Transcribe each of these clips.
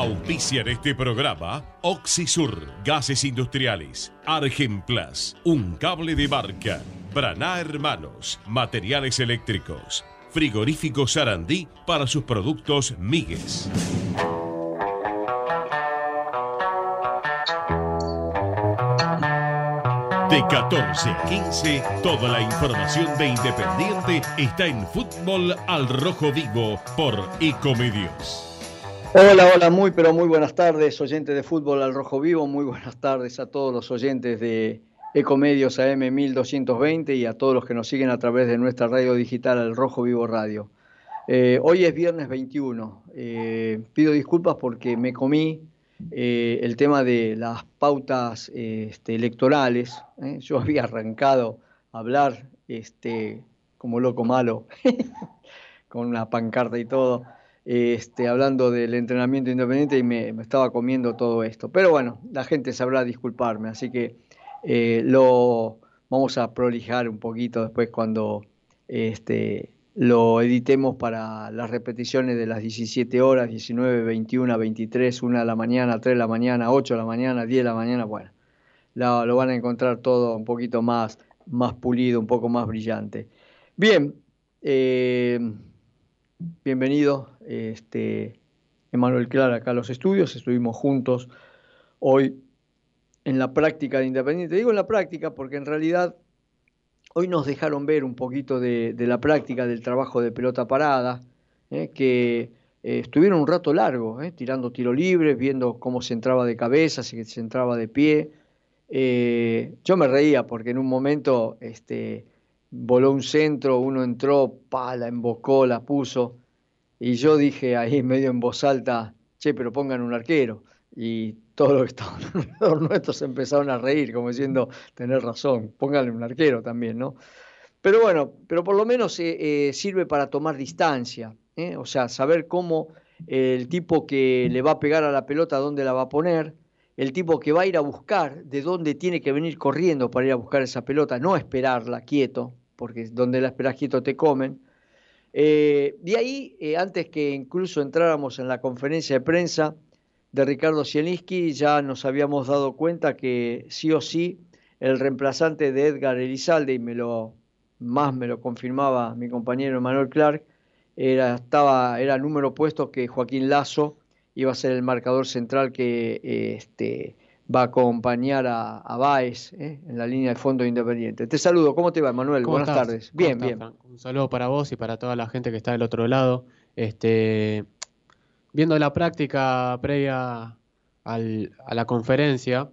Auspician este programa Oxisur, Gases Industriales, Argenplas, Un Cable de Barca, Braná Hermanos, Materiales Eléctricos, Frigorífico Sarandí para sus productos Migues. De 14 a 15, toda la información de Independiente está en Fútbol al Rojo Vivo por Ecomedios. Hola, hola, muy pero muy buenas tardes, oyentes de Fútbol al Rojo Vivo, muy buenas tardes a todos los oyentes de Ecomedios AM 1220 y a todos los que nos siguen a través de nuestra radio digital Al Rojo Vivo Radio. Eh, hoy es viernes 21, eh, pido disculpas porque me comí eh, el tema de las pautas este, electorales. Yo había arrancado a hablar este, como loco malo, con una pancarta y todo este, hablando del entrenamiento independiente y me, estaba comiendo todo esto. Pero bueno, la gente sabrá disculparme, así que eh, lo vamos a prolijar un poquito después cuando este, lo editemos para las repeticiones de las 17 horas, 19, 21, 23, 1 de la mañana, 3 de la mañana, 8 de la mañana, 10 de la mañana, bueno, lo, van a encontrar todo un poquito más, más pulido, un poco más brillante. Bien, eh, bienvenido, este, Emanuel Clara, acá a los estudios. Estuvimos juntos hoy en la práctica de Independiente. Digo en la práctica porque en realidad hoy nos dejaron ver un poquito de, la práctica del trabajo de pelota parada, eh, que eh, estuvieron un rato largo, eh, tirando tiro libres, viendo cómo se entraba de cabeza, si se entraba de pie. yo me reía porque en un momento este, voló un centro, uno entró, pa, la embocó, la puso, y yo dije ahí medio en voz alta, che, pero pongan un arquero. Y todos los que estaban alrededor nuestros empezaron a reír, como diciendo, tener razón, pónganle un arquero también, ¿no? Pero bueno, pero por lo menos eh, eh, sirve para tomar distancia, ¿eh? o sea, saber cómo el tipo que le va a pegar a la pelota, dónde la va a poner, el tipo que va a ir a buscar, de dónde tiene que venir corriendo para ir a buscar esa pelota, no esperarla quieto, porque donde la esperas quieto te comen. Eh, de ahí, eh, antes que incluso entráramos en la conferencia de prensa de Ricardo Zielinski, ya nos habíamos dado cuenta que sí o sí el reemplazante de Edgar Elizalde, y me lo, más me lo confirmaba mi compañero Manuel Clark, era, estaba, era número puesto que Joaquín Lazo iba a ser el marcador central que este, va a acompañar a, a Baez ¿eh? en la línea de fondo independiente. Te saludo, ¿cómo te va, Manuel? Buenas tardes. Bien, bien. Un saludo para vos y para toda la gente que está del otro lado. Este, viendo la práctica previa al, a la conferencia,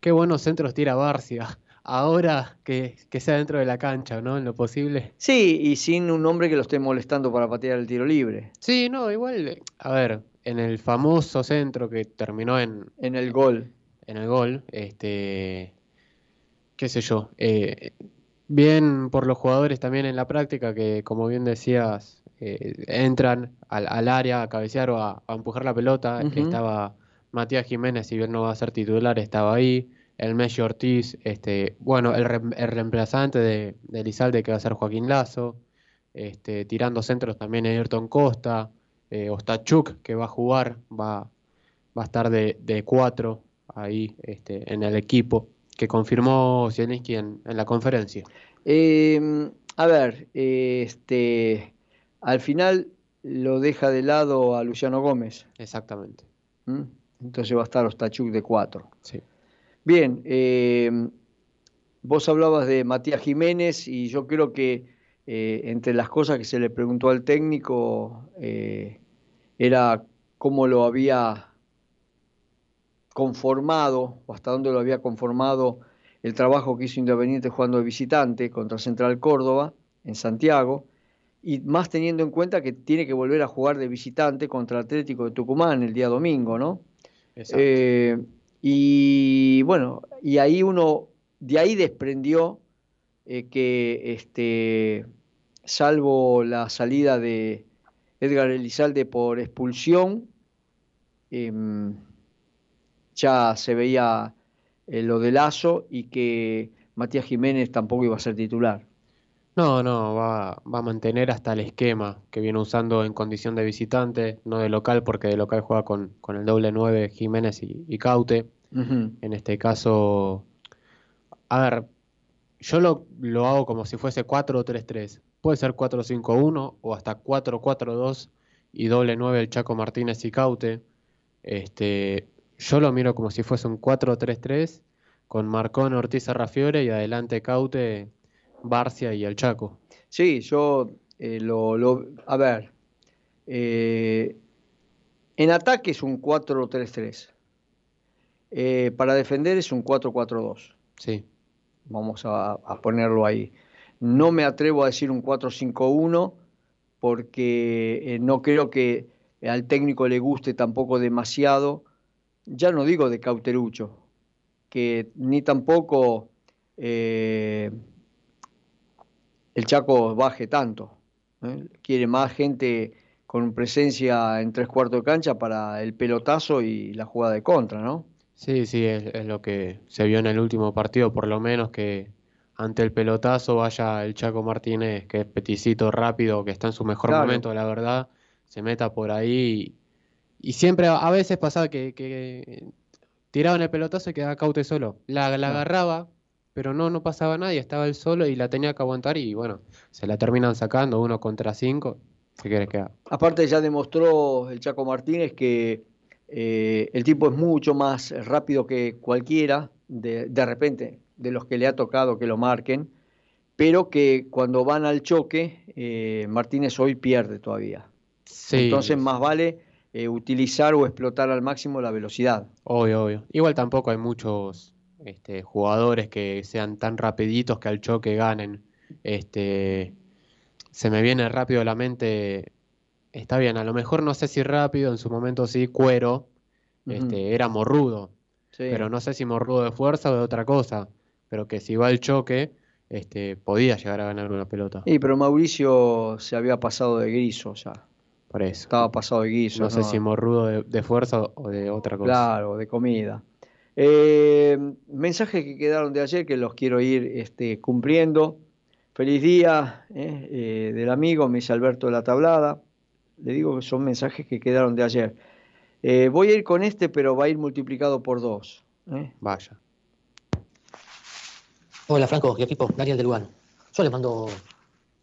qué buenos centros tira Barcia. Ahora que, que, sea dentro de la cancha, ¿no? En lo posible. Sí, y sin un hombre que lo esté molestando para patear el tiro libre. Sí, no, igual, a ver, en el famoso centro que terminó en... En el gol. En el gol, este... qué sé yo. Eh, bien por los jugadores también en la práctica que, como bien decías, eh, entran al, área a cabecear o a, empujar la pelota. Estaba Matías Jiménez, si bien no va a ser titular, estaba ahí. El Messi Ortiz, este, bueno, el, reemplazante de, de Elizalde que va a ser Joaquín Lazo. Este, tirando centros también Ayrton Costa eh, Ostachuk, que va a jugar, va, va a estar de, de cuatro ahí este, en el equipo, que confirmó Zielinski en, en la conferencia. Em, a ver, este, al final lo deja de lado a Luciano Gómez. Exactamente. ¿Mm? Entonces va a estar Ostachuk de cuatro. Sí. Bien, em, vos hablabas de Matías Jiménez y yo creo que eh, entre las cosas que se le preguntó al técnico eh, era cómo lo había conformado, o hasta dónde lo había conformado el trabajo que hizo Independiente jugando de visitante contra Central Córdoba en Santiago, y más teniendo en cuenta que tiene que volver a jugar de visitante contra Atlético de Tucumán el día domingo, ¿no? Eh, y bueno, y ahí uno, de ahí desprendió que este, salvo la salida de Edgar Elizalde por expulsión, em, ya se veía eh, lo de Lazo y que Matías Jiménez tampoco iba a ser titular. No, no, va, a mantener hasta el esquema que viene usando en condición de visitante, no de local, porque de local juega con, el doble 9 Jiménez y, Caute. En este caso, a ver, yo lo, lo hago como si fuese 4-3-3. Puede ser 4-5-1 o hasta 4-4-2 y doble 9 el Chaco Martínez y Caute. Este, yo lo miro como si fuese un 4-3-3 con Marcón, Ortiz, Arrafiore y adelante Caute, Barcia y el Chaco. Sí, yo eh, lo, A ver, eh, en ataque es un 4-3-3. Eh, para defender es un 4-4-2. Sí. Vamos a, a, ponerlo ahí. No me atrevo a decir un 4-5-1 porque no creo que al técnico le guste tampoco demasiado ya no digo de Cauterucho, que ni tampoco eh, el Chaco baje tanto. ¿eh? Quiere más gente con presencia en tres cuartos de cancha para el pelotazo y la jugada de contra, ¿no? Sí, sí, es, lo que se vio en el último partido, por lo menos que ante el pelotazo vaya el Chaco Martínez, que es peticito rápido, que está en su mejor momento, la verdad, se meta por ahí y siempre, a veces pasaba que, que tiraban el pelotazo y quedaba Caute solo. La, la agarraba, pero no, no pasaba nadie, estaba él solo y la tenía que aguantar y bueno, se la terminan sacando uno contra cinco. ¿Qué quieres que haga? Aparte ya demostró el Chaco Martínez que eh, el tipo es mucho más rápido que cualquiera, de, de repente, de los que le ha tocado que lo marquen, pero que cuando van al choque, eh, Martínez hoy pierde todavía. Entonces más vale eh, utilizar o explotar al máximo la velocidad. Obvio, obvio. Igual tampoco hay muchos este, jugadores que sean tan rapiditos que al choque ganen. Este, se me viene rápido a la mente, está bien, a lo mejor no sé si rápido, en su momento sí, cuero, este, era morrudo, pero no sé si morrudo de fuerza o de otra cosa, pero que si va al choque, este, podía llegar a ganar una pelota. Sí, pero Mauricio se había pasado de griso ya. Estaba pasado de guiso. No, sé si morrudo de, fuerza o de otra cosa. Claro, de comida. Eh, mensajes que quedaron de ayer que los quiero ir este, cumpliendo. Feliz día eh, eh, del amigo, me dice Alberto de la Tablada. Le digo que son mensajes que quedaron de ayer. voy a ir con este, pero va a ir multiplicado por dos. Vaya. Hola Franco y equipo, Daniel de Lugano. Yo le mando,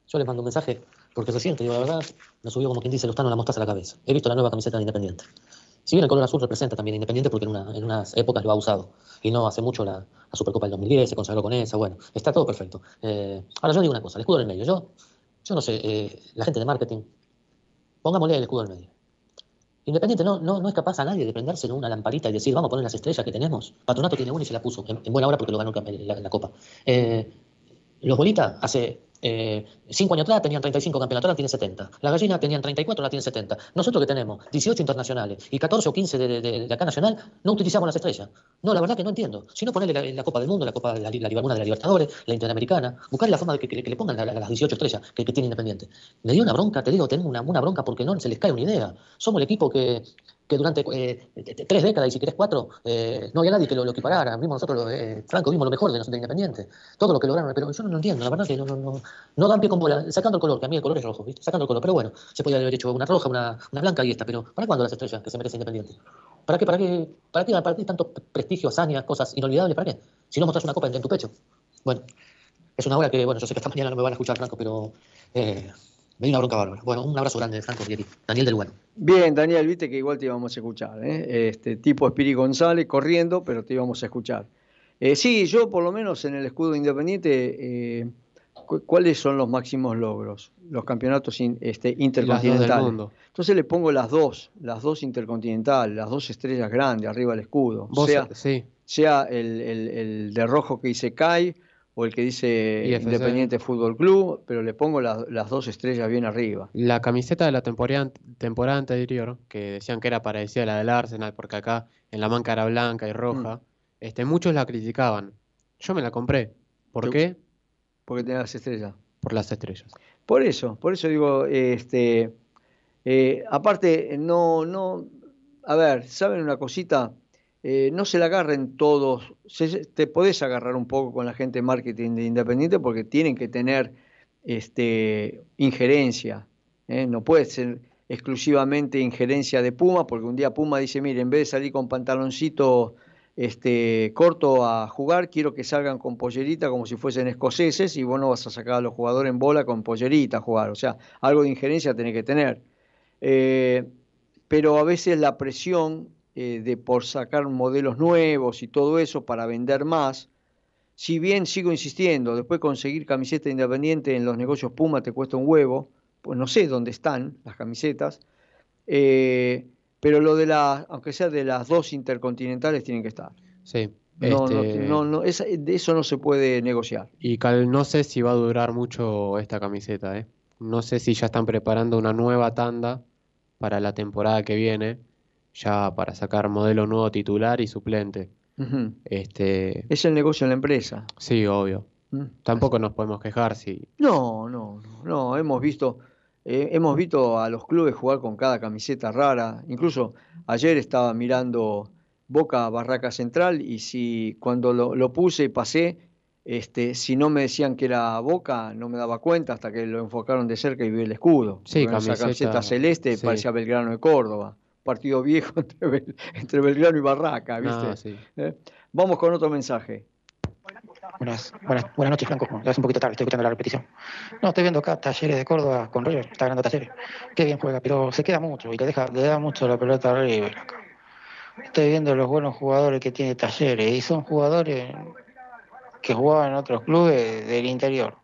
yo le mando un mensaje porque se siente, digo, la verdad, me subió como quien dice Lustano la mostaza a la cabeza. He visto la nueva camiseta de Independiente. Si bien el color azul representa también Independiente porque en, una, en unas épocas lo ha usado. Y no hace mucho la, Supercopa del 2010, se consagró con esa, bueno, está todo perfecto. Eh, ahora yo digo una cosa, el escudo en el medio. Yo, yo no sé, eh, la gente de marketing, pongámosle el escudo en el medio. Independiente no, no, no es capaz a nadie de prenderse en una lamparita y decir, vamos a poner las estrellas que tenemos. Patronato tiene una y se la puso, en, buena hora porque lo ganó la, la, Copa. Eh, los bolitas hace eh, cinco años atrás tenían 35 campeonatos, ahora tienen 70. La gallina tenían 34, ahora tienen 70. Nosotros que tenemos 18 internacionales y 14 o 15 de, de, acá nacional, no utilizamos las estrellas. No, la verdad que no entiendo. Si no, ponerle la, Copa del Mundo, la Copa de la, la, de la Libertadores, la Interamericana, buscarle la forma de que, le pongan las 18 estrellas que, tiene Independiente. Me dio una bronca, te digo, tengo una, una bronca porque no se les cae una idea. Somos el equipo que, que durante eh, tres décadas, y si querés cuatro, eh, no había nadie que lo, lo equiparara. Mismo nosotros, eh, Franco, vimos lo mejor de, de Independiente. Todo lo que lograron, pero yo no lo entiendo, la verdad que no, no, no, no dan pie con bola, sacando el color, que a mí el color es rojo. Sacando el color, pero bueno, se podía haber hecho una roja, una, una blanca y esta, pero ¿para cuándo las estrellas que se merece Independiente? ¿Para qué, para qué, para qué, para qué tanto prestigio, hazañas, cosas inolvidables? ¿Para qué? Si no mostras una copa en, tu pecho. Bueno, es una hora que, bueno, yo sé que esta mañana no me van a escuchar, Franco, pero me dio una bronca bárbara. Bueno, un abrazo grande, Franco Daniel del Bueno. Bien, Daniel, viste que igual te íbamos a escuchar. ¿eh? Este tipo Espiri González corriendo, pero te íbamos a escuchar. Eh, sí, yo por lo menos en el escudo independiente, eh, ¿cuáles son los máximos logros? Los campeonatos este, intercontinentales. Entonces le pongo las dos, las dos intercontinentales, las dos estrellas grandes arriba del escudo. sea, sea el, el, de rojo que dice CAI o el que dice Independiente Fútbol Club, pero le pongo las dos estrellas bien arriba. La camiseta de la temporada, temporada anterior, que decían que era parecida a la del Arsenal, porque acá en la manca era blanca y roja, mm. este, muchos la criticaban. Yo me la compré. ¿Por qué? Porque tenía las estrellas. Por las estrellas. Por eso, por eso digo, este, eh, aparte, no, no, a ver, ¿saben una cosita? Eh, no se la agarren todos, te podés agarrar un poco con la gente de marketing de Independiente porque tienen que tener este, injerencia. ¿eh? No puede ser exclusivamente injerencia de Puma, porque un día Puma dice, mire, en vez de salir con pantaloncito este, corto a jugar, quiero que salgan con pollerita como si fuesen escoceses y vos no vas a sacar a los jugadores en bola con pollerita a jugar. O sea, algo de injerencia tenés que tener. Eh, pero a veces la presión eh, de por sacar modelos nuevos y todo eso para vender más, si bien sigo insistiendo, después conseguir camiseta independiente en los negocios Puma te cuesta un huevo, pues no sé dónde están las camisetas, eh, pero lo de las, aunque sea de las dos intercontinentales, tienen que estar. Sí. No, este, no, no, esa- de eso no se puede negociar. Y Cal, no sé si va a durar mucho esta camiseta, ¿eh? No sé si ya están preparando una nueva tanda para la temporada que viene, ya para sacar modelo nuevo titular y suplente. Este, Es el negocio en la empresa. sí, obvio. ¿Mm? Tampoco nos podemos quejar si No, no, no, no, hemos visto, eh, hemos visto a los clubes jugar con cada camiseta rara. Incluso ayer estaba mirando Boca Barraca Central y si cuando lo, lo puse y pasé, este, si no me decían que era Boca, no me daba cuenta hasta que lo enfocaron de cerca y vi el escudo. Sí, Con esa camiseta, camiseta celeste sí. parecía Belgrano de Córdoba. Partido viejo entre, Bel- entre Belgrano y Barraca, ¿viste? No, sí. ¿Eh? Vamos con otro mensaje. Buenas, buenas, buenas noches, Franco. Ya es un poquito tarde, estoy escuchando la repetición. No, estoy viendo acá Talleres de Córdoba con River, está ganando Talleres. Qué bien juega, pero se queda mucho y le, deja, le da mucho la pelota a River acá. Estoy viendo los buenos jugadores que tiene Talleres y son jugadores que jugaban en otros clubes del interior.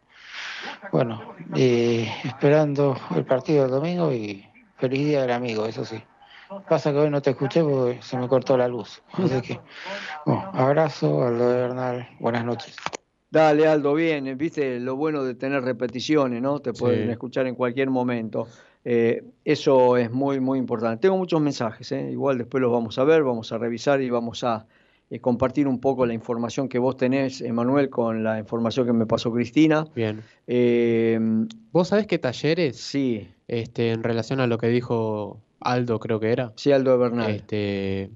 Bueno, eh, esperando el partido del domingo y feliz día del amigo, eso sí. Pasa que hoy no te escuché porque se me cortó la luz. Así que, bueno, abrazo, Aldo de Bernal, buenas noches. Dale, Aldo, bien, viste lo bueno de tener repeticiones, ¿no? Te pueden Sí. escuchar en cualquier momento. Eh, eso es muy, muy importante. Tengo muchos mensajes, ¿eh? igual después los vamos a ver, vamos a revisar y vamos a eh, compartir un poco la información que vos tenés, Emanuel, con la información que me pasó Cristina. Bien. Eh, ¿Vos sabés que Talleres, sí, este, en relación a lo que dijo Aldo, creo que era, sí, Aldo de Bernal. este,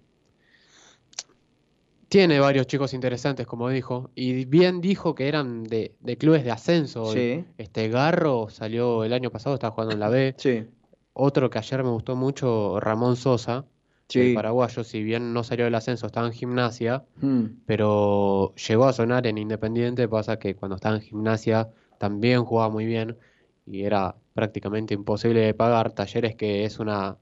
tiene varios chicos interesantes, como dijo, y bien dijo que eran de, de clubes de ascenso. hoy. Sí. Este Garro salió el año pasado, estaba jugando en la B. Sí, Otro que ayer me gustó mucho, Ramón Sosa, el sí. paraguayo, si bien no salió del ascenso, estaba en gimnasia, Mm, pero llegó a sonar en Independiente, pasa que cuando estaba en gimnasia también jugaba muy bien y era prácticamente imposible de pagar. Talleres que es una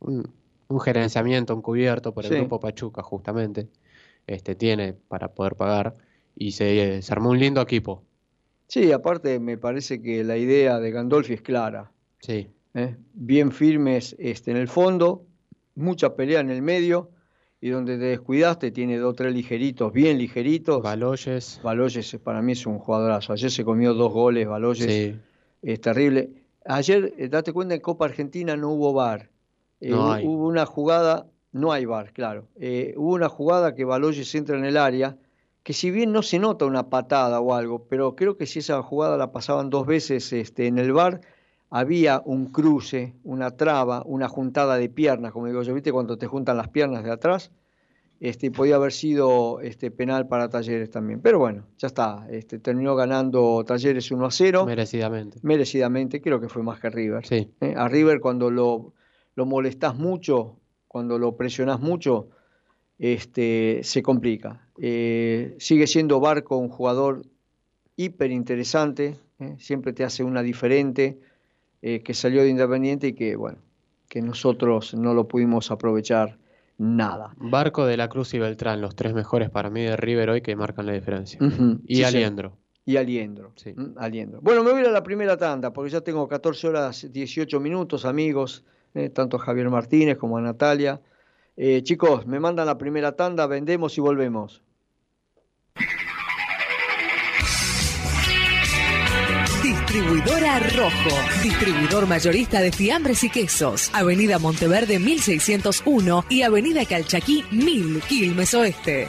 un, un gerenciamiento encubierto por el Sí. grupo Pachuca justamente, este tiene para poder pagar y se, se armó un lindo equipo. Sí, aparte me parece que la idea de Gandolfi es clara. Sí, ¿eh? bien firmes este, en el fondo, mucha pelea en el medio, y donde te descuidaste tiene dos o tres ligeritos, bien ligeritos. Baloyes, Baloyes eh, para mí es un jugadorazo. Ayer se comió dos goles, Baloyes, sí, es terrible. Ayer, eh, date cuenta, en Copa Argentina no hubo VAR. Eh, No hay. Hubo una jugada, no hay VAR, claro. Eh, hubo una jugada que Baloyes entra en el área, que si bien no se nota una patada o algo, pero creo que si esa jugada la pasaban dos veces este, en el VAR, había un cruce, una traba, una juntada de piernas, como digo yo, ¿viste? Cuando te juntan las piernas de atrás, este, podía haber sido este, penal para Talleres también. Pero bueno, ya está, este, terminó ganando Talleres 1 a 0 merecidamente. merecidamente, creo que fue más que River. Sí, ¿eh? A River cuando lo, lo molestás mucho, cuando lo presionás mucho, este, se complica. Eh, sigue siendo Barco un jugador hiper interesante, ¿eh? siempre te hace una diferente, eh, que salió de Independiente y que, bueno, que nosotros no lo pudimos aprovechar nada. Barco de la Cruz y Beltrán, los tres mejores para mí de River hoy que marcan la diferencia. Y sí, Aliendro. Y Aliendro. Sí. ¿m? Aliendro. Bueno, me voy a la primera tanda porque ya tengo 14 horas 18 minutos, amigos, eh, tanto a Javier Martínez como a Natalia. Eh, chicos, me mandan la primera tanda, vendemos y volvemos. Distribuidora Rojo, distribuidor mayorista de fiambres y quesos. Avenida Monteverde 1601 y Avenida Calchaquí 1000, Quilmes Oeste.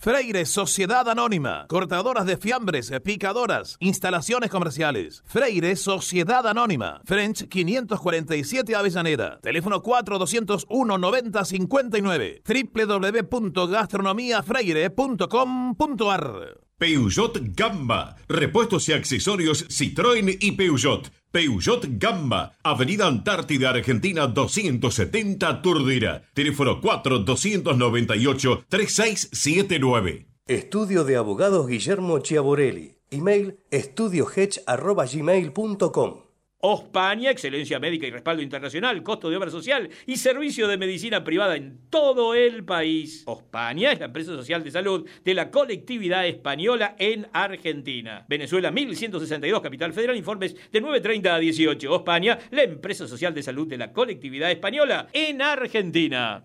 Freire Sociedad Anónima, cortadoras de fiambres, picadoras, instalaciones comerciales. Freire Sociedad Anónima, French 547 Avellaneda, teléfono 4201 9059, www.gastronomiafreire.com.ar. Peugeot Gamba, repuestos y accesorios Citroën y Peugeot. Peugeot Gamba, Avenida Antártida Argentina 270 Turdera. Teléfono 4-298-3679. Estudio de Abogados Guillermo Chiaborelli. Email estudiohedge.gmail.com Ospaña, excelencia médica y respaldo internacional, costo de obra social y servicio de medicina privada en todo el país. Ospaña es la empresa social de salud de la colectividad española en Argentina. Venezuela 1162, Capital Federal, informes de 9.30 a 18. Ospaña, la empresa social de salud de la colectividad española en Argentina.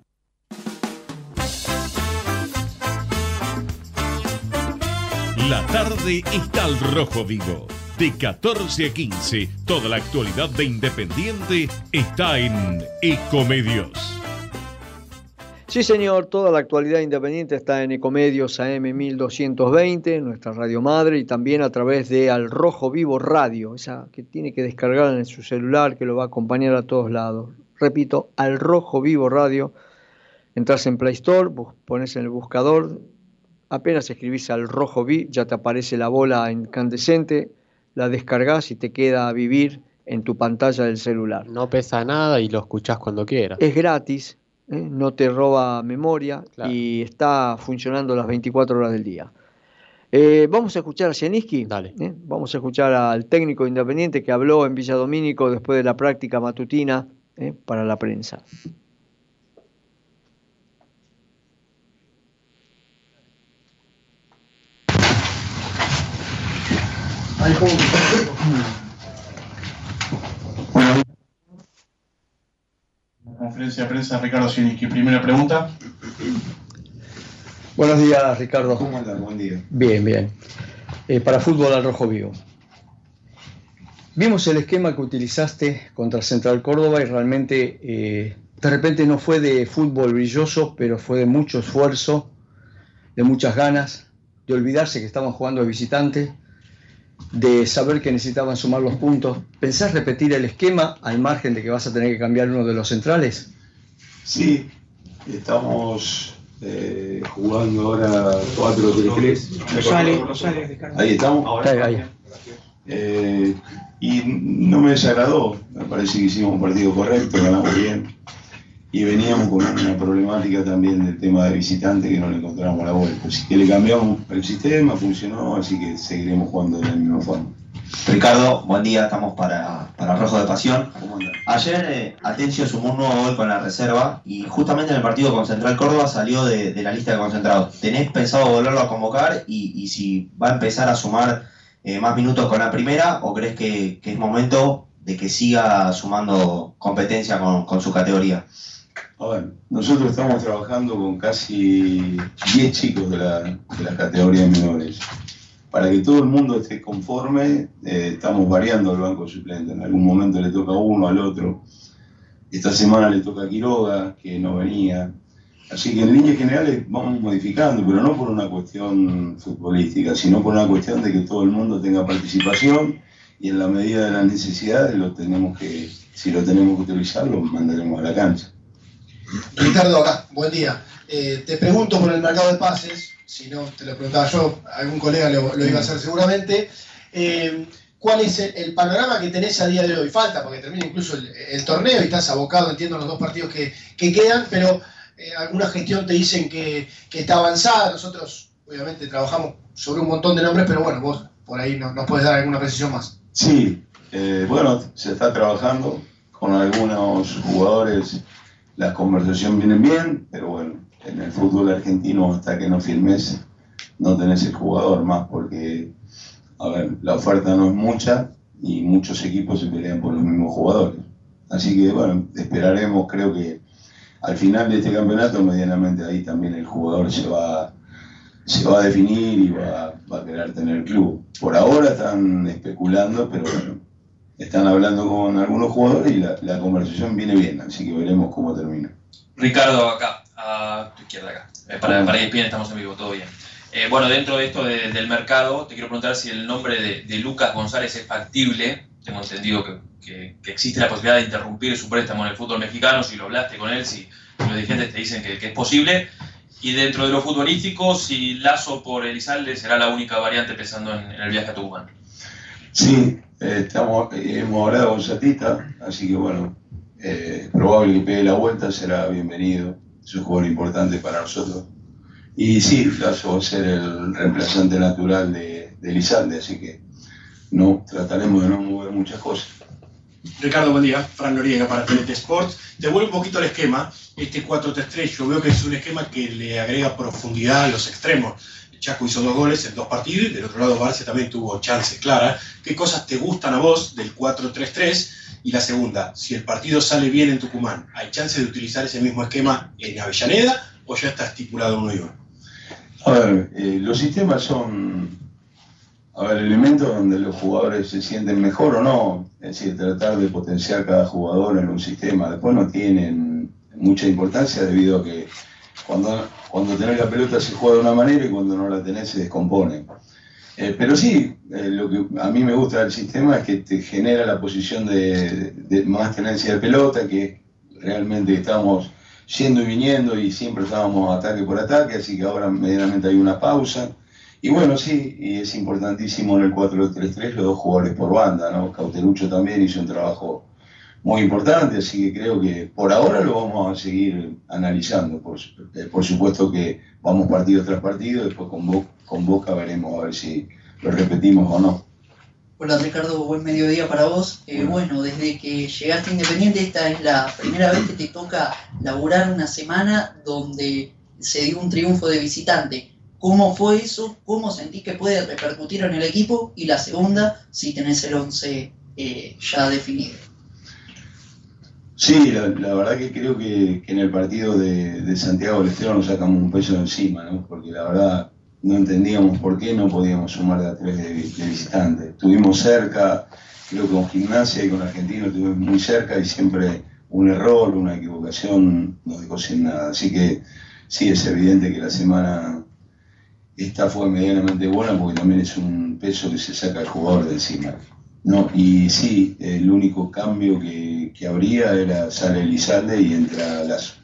La tarde está al rojo vivo. De 14 a 15, toda la actualidad de Independiente está en Ecomedios. Sí, señor, toda la actualidad independiente está en Ecomedios AM 1220, nuestra radio madre, y también a través de Al Rojo Vivo Radio, esa que tiene que descargar en su celular, que lo va a acompañar a todos lados. Repito, Al Rojo Vivo Radio. Entras en Play Store, pones en el buscador, apenas escribís Al Rojo Vi, ya te aparece la bola incandescente, la descargas y te queda a vivir en tu pantalla del celular. No pesa nada y lo escuchás cuando quieras. Es gratis, ¿eh? no te roba memoria y está funcionando las 24 horas del día. Eh, vamos a escuchar a Sieniski. Dale. ¿eh? Vamos a escuchar al técnico independiente que habló en Villa Domínico después de la práctica matutina para la prensa. La conferencia de prensa, Ricardo Sieniski. Primera pregunta. Buenos días, Ricardo. ¿Cómo andas? Buen día. Bien, bien. Eh, para fútbol al rojo vivo. Vimos el esquema que utilizaste contra Central Córdoba y realmente eh, de repente no fue de fútbol brilloso, pero fue de mucho esfuerzo, de muchas ganas, de olvidarse que estaban jugando de visitante, de saber que necesitaban sumar los puntos. ¿Pensás repetir el esquema al margen de que vas a tener que cambiar uno de los centrales? Sí, estamos eh, jugando ahora 4-3-3. Ahí estamos. Ahí, ahí. Eh, y no me desagradó, me parece que hicimos un partido correcto, ganamos bien. Y veníamos con una problemática también del tema de visitante que no le encontramos la vuelta. Así que le cambiamos el sistema, funcionó, así que seguiremos jugando de la misma forma. Ricardo, buen día, estamos para, para Rojo de Pasión. Ayer eh, Atencio sumó un nuevo gol con la reserva y justamente en el partido con Central Córdoba salió de, de la lista de concentrados. ¿Tenés pensado volverlo a convocar y, y si va a empezar a sumar eh, más minutos con la primera o crees que, que, es momento de que siga sumando competencia con, con su categoría? A ver, nosotros estamos trabajando con casi 10 chicos de la, de categoría menores. Para que todo el mundo esté conforme, eh, estamos variando el banco suplente. En algún momento le toca a uno, al otro. Esta semana le toca a Quiroga, que no venía. Así que en líneas generales vamos modificando, pero no por una cuestión futbolística, sino por una cuestión de que todo el mundo tenga participación y en la medida de las necesidades lo tenemos que, si lo tenemos que utilizar, lo mandaremos a la cancha. Ricardo, acá, buen día. Eh, te pregunto por el mercado de pases, si no te lo preguntaba yo, algún colega lo, iba a hacer seguramente. Eh, ¿Cuál es el, panorama que tenés a día de hoy? Falta, porque termina incluso el, torneo y estás abocado, entiendo, los dos partidos que, que quedan, pero eh, alguna gestión te dicen que, que está avanzada. Nosotros, obviamente, trabajamos sobre un montón de nombres, pero bueno, vos por ahí no- nos puedes dar alguna precisión más. Sí, bueno, se está trabajando con algunos jugadores, las conversaciones vienen bien, pero bueno, en el fútbol argentino hasta que no firmes no tenés el jugador más porque, a ver, la oferta no es mucha y muchos equipos se pelean por los mismos jugadores. Así que bueno, esperaremos, creo que al final de este campeonato medianamente ahí también el jugador se va, se va a definir y va, va a querer tener club. Por ahora están especulando, pero bueno, están hablando con algunos jugadores y la, la conversación viene bien, así que veremos cómo termina. Ricardo, acá, a tu izquierda acá. Eh, para, para ESPN estamos en vivo, todo bien. Eh, bueno, dentro de esto de- del mercado, te quiero preguntar si el nombre de, de Lucas González es factible. Tengo entendido que, que- que existe la posibilidad de interrumpir su préstamo en el fútbol mexicano, si lo hablaste con él, si los dirigentes te dicen que, que es posible. Y dentro de lo futbolístico, si Lazo por Elizalde será la única variante pensando en, en el viaje a Tucumán. Sí, estamos, eh, hemos hablado con Satita, así que bueno, eh, probable que pegue la vuelta, será bienvenido, es un jugador importante para nosotros. Y sí, Lazo va a ser el reemplazante natural de, de Elizalde, así que no trataremos de no mover muchas cosas. Ricardo, buen día. Fran Noriega para TNT Sports. Te vuelvo un poquito al esquema. Este 4-3-3 yo veo que es un esquema que le agrega profundidad a los extremos. Chaco hizo dos goles en dos partidos y del otro lado Barça también tuvo chances claras. ¿Qué cosas te gustan a vos del 4-3-3? Y la segunda, si el partido sale bien en Tucumán, ¿hay chance de utilizar ese mismo esquema en Avellaneda o ya está estipulado uno y uno? A ver, eh, los sistemas son, a ver, elementos donde los jugadores se sienten mejor o no, es decir, tratar de potenciar cada jugador en un sistema. Después no tienen mucha importancia debido a que cuando, cuando tenés la pelota se juega de una manera y cuando no la tenés se descompone. Eh, pero sí, eh, lo que a mí me gusta del sistema es que te genera la posición de, más tenencia de pelota, que realmente estamos yendo y viniendo y siempre estábamos ataque por ataque, así que ahora medianamente hay una pausa. Y bueno, sí, y es importantísimo en el 4-3-3 los dos jugadores por banda, ¿no? Cauterucho también hizo un trabajo muy importante, así que creo que por ahora lo vamos a seguir analizando. Por, eh, por supuesto que vamos partido tras partido, después con, Bo- con Boca veremos a ver si lo repetimos o no. Hola Ricardo, buen mediodía para vos. Eh, bueno, desde que llegaste a Independiente, esta es la primera vez que te toca laburar una semana donde se dio un triunfo de visitante. ¿Cómo fue eso? ¿Cómo sentís que puede repercutir en el equipo? Y la segunda, si tenés el 11 eh, ya definido. Sí, la, verdad que creo que, en el partido de, de Santiago del Estero nos sacamos un peso de encima, ¿no? Porque la verdad no entendíamos por qué no podíamos sumar de a tres de, de visitante. Estuvimos cerca, creo que con Gimnasia y con Argentino estuvimos muy cerca y siempre un error, una equivocación nos dejó sin nada. Así que sí, es evidente que la semana esta fue medianamente buena porque también es un peso que se saca el jugador de encima. No, y sí, el único cambio que, que habría era sale Elizalde y entra Lazo.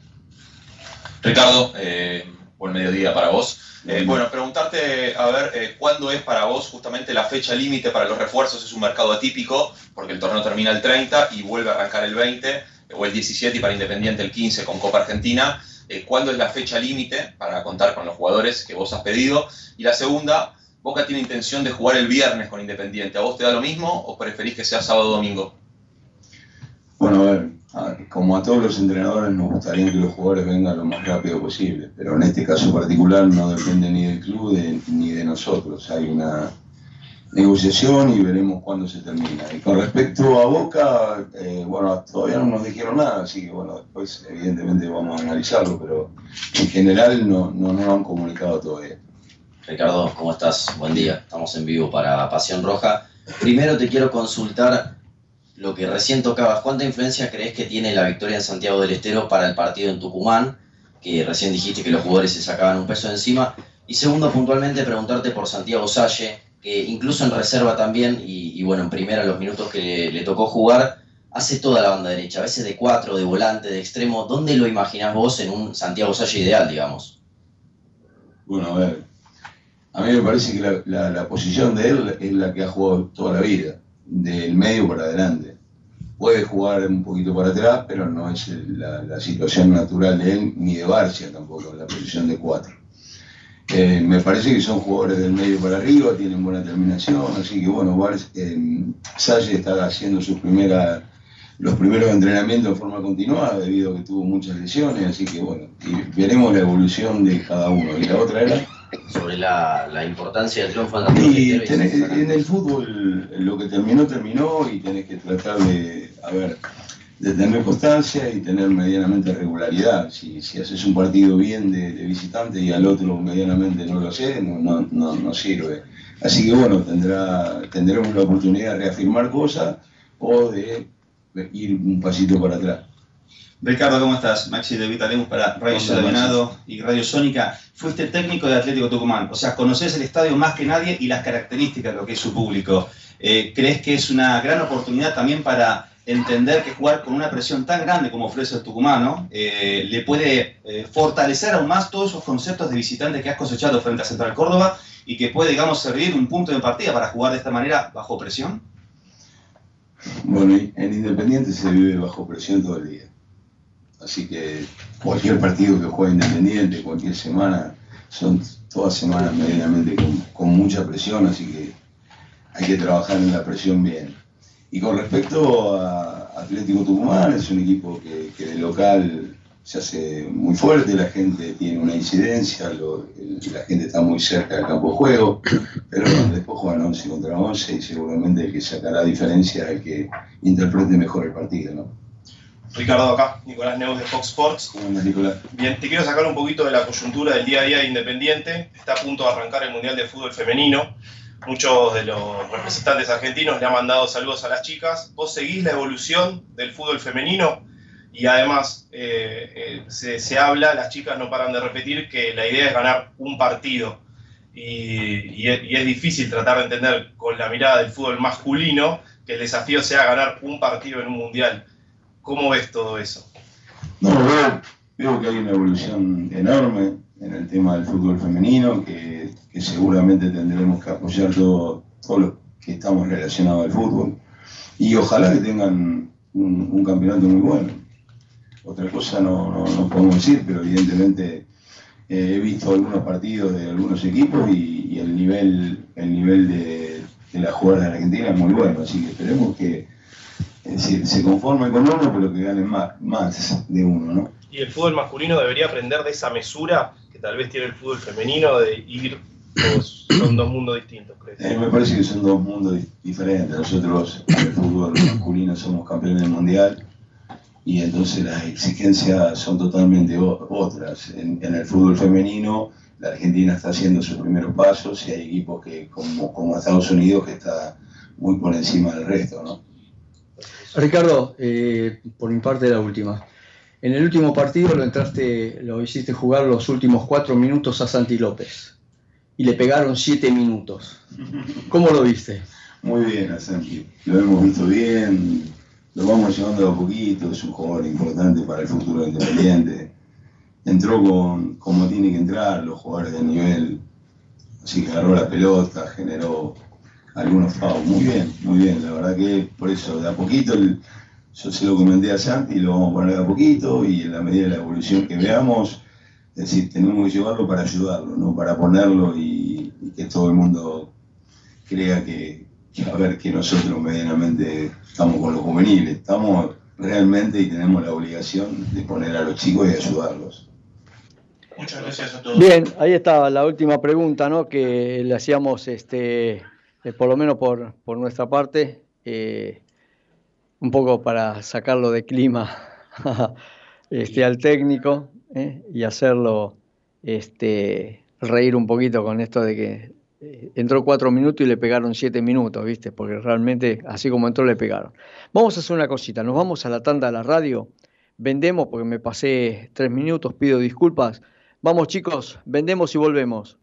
Ricardo, eh, buen mediodía para vos. Eh, bueno, preguntarte, a ver, eh, ¿cuándo es para vos justamente la fecha límite para los refuerzos? Es un mercado atípico, porque el torneo termina el 30 y vuelve a arrancar el 20, eh, o el 17 y para Independiente el 15 con Copa Argentina. ¿Cuándo es la fecha límite para contar con los jugadores que vos has pedido? Y la segunda, Boca tiene intención de jugar el viernes con Independiente. ¿A vos te da lo mismo o preferís que sea sábado o domingo? Bueno, a ver, como a todos los entrenadores nos gustaría que los jugadores vengan lo más rápido posible, pero en este caso particular no depende ni del club ni de nosotros. Hay una negociación y veremos cuándo se termina. Y con respecto a Boca, eh, bueno, todavía no nos dijeron nada, así que bueno, después evidentemente vamos a analizarlo, pero en general no, no nos han comunicado todavía. Ricardo, ¿cómo estás? Buen día. Estamos en vivo para Pasión Roja. Primero te quiero consultar lo que recién tocabas. ¿Cuánta influencia crees que tiene la victoria en Santiago del Estero para el partido en Tucumán? que recién dijiste que los jugadores se sacaban un peso encima. Y segundo, puntualmente preguntarte por Santiago Salle, que incluso en reserva también, y, bueno, en primera los minutos que le, tocó jugar, hace toda la banda derecha, a veces de cuatro, de volante, de extremo. ¿Dónde lo imaginás vos en un Santiago Salle ideal, digamos? Bueno, a ver, a mí me parece que la, la, posición de él es la que ha jugado toda la vida, del medio para adelante. Puede jugar un poquito para atrás, pero no es la, situación natural de él, ni de Barcia tampoco, la posición de cuatro. Eh, me parece que son jugadores del medio para arriba, tienen buena terminación, así que bueno, eh, Salle está haciendo sus primeras los primeros entrenamientos de forma continuada debido a que tuvo muchas lesiones, así que bueno, veremos la evolución de cada uno. Y la otra era... Sobre la, la importancia del triunfo y en el fútbol lo que terminó, terminó y tenés que tratar de, a ver, de tener constancia y tener medianamente regularidad. Si, si haces un partido bien de, de, visitante y al otro medianamente no lo haces, no, no, no, no sirve. Así que bueno, tendrá, tendremos la oportunidad de reafirmar cosas o de ir un pasito para atrás. Ricardo, ¿cómo estás? Maxi de Vitalemus para Radio Ciudad y Radio Sónica. Fuiste técnico de Atlético Tucumán, o sea, conoces el estadio más que nadie y las características de lo que es su público. Eh, ¿Crees que es una gran oportunidad también para entender que jugar con una presión tan grande como ofrece el tucumano eh, le puede eh, fortalecer aún más todos esos conceptos de visitante que has cosechado frente a Central Córdoba y que puede, digamos, servir un punto de partida para jugar de esta manera bajo presión? Bueno, en Independiente se vive bajo presión todo el día. Así que cualquier partido que juegue Independiente, cualquier semana, son todas semanas medianamente con, mucha presión, así que hay que trabajar en la presión bien. Y con respecto a Atlético Tucumán, es un equipo que, que de local se hace muy fuerte, la gente tiene una incidencia, la gente está muy cerca del campo de juego, pero después juegan 11 contra 11 y seguramente el que sacará diferencia es el que interprete mejor el partido. ¿no? Ricardo acá, Nicolás Neus de Fox Sports. Nicolás? Bien, te quiero sacar un poquito de la coyuntura del día a día de Independiente. Está a punto de arrancar el Mundial de Fútbol Femenino. Muchos de los representantes argentinos le han mandado saludos a las chicas. ¿Vos seguís la evolución del fútbol femenino? y además eh, eh, se, se, habla, las chicas no paran de repetir que la idea es ganar un partido y, y, es, difícil tratar de entender con la mirada del fútbol masculino que el desafío sea ganar un partido en un mundial. ¿Cómo ves todo eso? No, veo, veo que hay una evolución enorme en el tema del fútbol femenino, que, seguramente tendremos que apoyar todos todo los que estamos relacionados al fútbol y ojalá que tengan un, campeonato muy bueno otra cosa no, no, podemos decir, pero evidentemente eh, he visto algunos partidos de algunos equipos y, el nivel, el nivel de, de las jugadoras de Argentina es muy bueno, así que esperemos que se conforme con uno, pero que ganen más, más de uno, ¿no? Y el fútbol masculino debería aprender de esa mesura que tal vez tiene el fútbol femenino de ir son dos mundos distintos, eh, me parece que son dos mundos diferentes. Nosotros en el fútbol masculino somos campeones del mundial y entonces las exigencias son totalmente otras. En, el fútbol femenino, la Argentina está haciendo sus primeros pasos y hay equipos que, como, como Estados Unidos, que está muy por encima del resto, ¿no? Ricardo, eh, por mi parte la última. En el último partido lo entraste, lo hiciste jugar los últimos cuatro minutos a Santi López y le pegaron siete minutos. ¿Cómo lo viste? Muy bien, a Santi. Lo hemos visto bien, lo vamos llevando a poquito, es un jugador importante para el futuro Independiente. Entró con, como tiene que entrar, los jugadores de nivel, así que agarró la pelota, generó algunos pagos. Muy bien, muy bien, la verdad que por eso, de a poquito, yo se lo comenté a Santi, lo vamos a poner de a poquito y en la medida de la evolución que veamos, es decir, tenemos que llevarlo para ayudarlo, no para ponerlo y que todo el mundo crea que, a ver que nosotros medianamente estamos con los juveniles, estamos realmente y tenemos la obligación de poner a los chicos y ayudarlos. Muchas gracias a todos. Bien, ahí estaba la última pregunta, ¿no? Que le hacíamos, este, eh, por lo menos por, por nuestra parte, eh, un poco para sacarlo de clima este, al técnico ¿eh? y hacerlo este, reír un poquito con esto de que entró cuatro minutos y le pegaron siete minutos, ¿viste? Porque realmente, así como entró, le pegaron. Vamos a hacer una cosita, nos vamos a la tanda de la radio, vendemos, porque me pasé tres minutos, pido disculpas. Vamos chicos, vendemos y volvemos.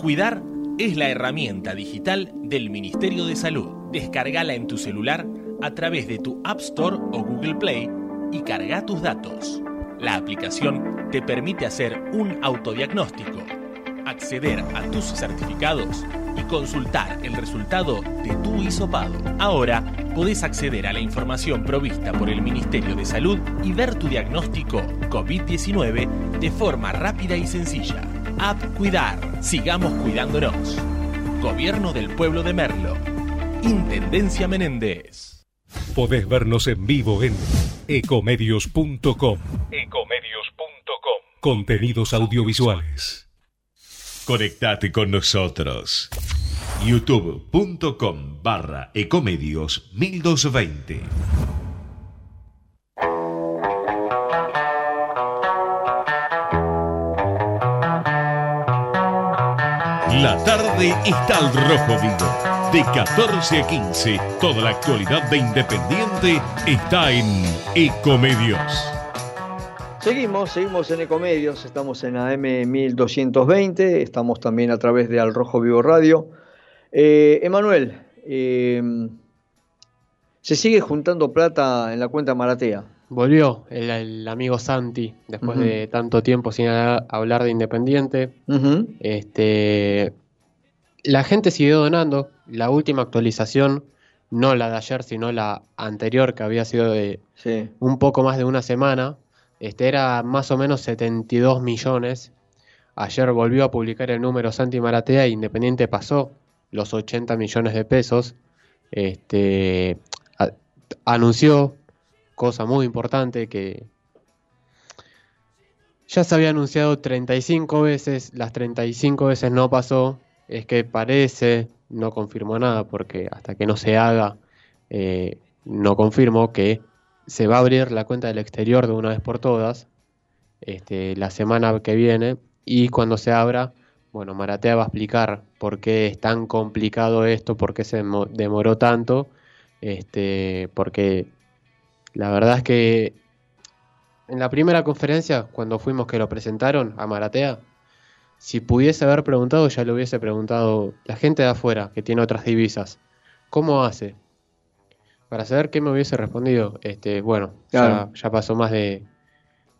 Cuidar es la herramienta digital del Ministerio de Salud. Descargala en tu celular a través de tu App Store o Google Play y carga tus datos. La aplicación te permite hacer un autodiagnóstico, acceder a tus certificados y consultar el resultado de tu hisopado. Ahora podés acceder a la información provista por el Ministerio de Salud y ver tu diagnóstico COVID-19 de forma rápida y sencilla. App Cuidar. Sigamos cuidándonos. Gobierno del Pueblo de Merlo. Intendencia Menéndez. Podés vernos en vivo en ecomedios.com. Ecomedios.com. Contenidos audiovisuales. Conectate con nosotros. youtube.com barra ecomedios 1220. La tarde está al rojo vivo. De 14 a 15, toda la actualidad de Independiente está en Ecomedios. Seguimos, seguimos en Ecomedios, estamos en AM 1220, estamos también a través de Al Rojo Vivo Radio. Eh, Emanuel, eh, se sigue juntando plata en la cuenta Maratea. Volvió el, el amigo Santi después de tanto tiempo sin ha- hablar de Independiente. Este, la gente siguió donando. La última actualización, no la de ayer, sino la anterior, que había sido de Sí. un poco más de una semana, este, era más o menos 72 millones. Ayer volvió a publicar el número Santi Maratea Independiente pasó los 80 millones de pesos. Este, anunció, cosa muy importante, que ya se había anunciado 35 veces, las 35 veces no pasó, es que parece, no confirmó nada, porque hasta que no se haga, eh, no confirmo que se va a abrir la cuenta del exterior de una vez por todas, este, la semana que viene, y cuando se abra, bueno, Maratea va a explicar por qué es tan complicado esto, por qué se demo- demoró tanto, este, porque la verdad es que en la primera conferencia, cuando fuimos que lo presentaron a Maratea, si pudiese haber preguntado, ya lo hubiese preguntado la gente de afuera, que tiene otras divisas. ¿Cómo hace? Para saber qué me hubiese respondido. Este, bueno, ya- Claro. ya, pasó más de,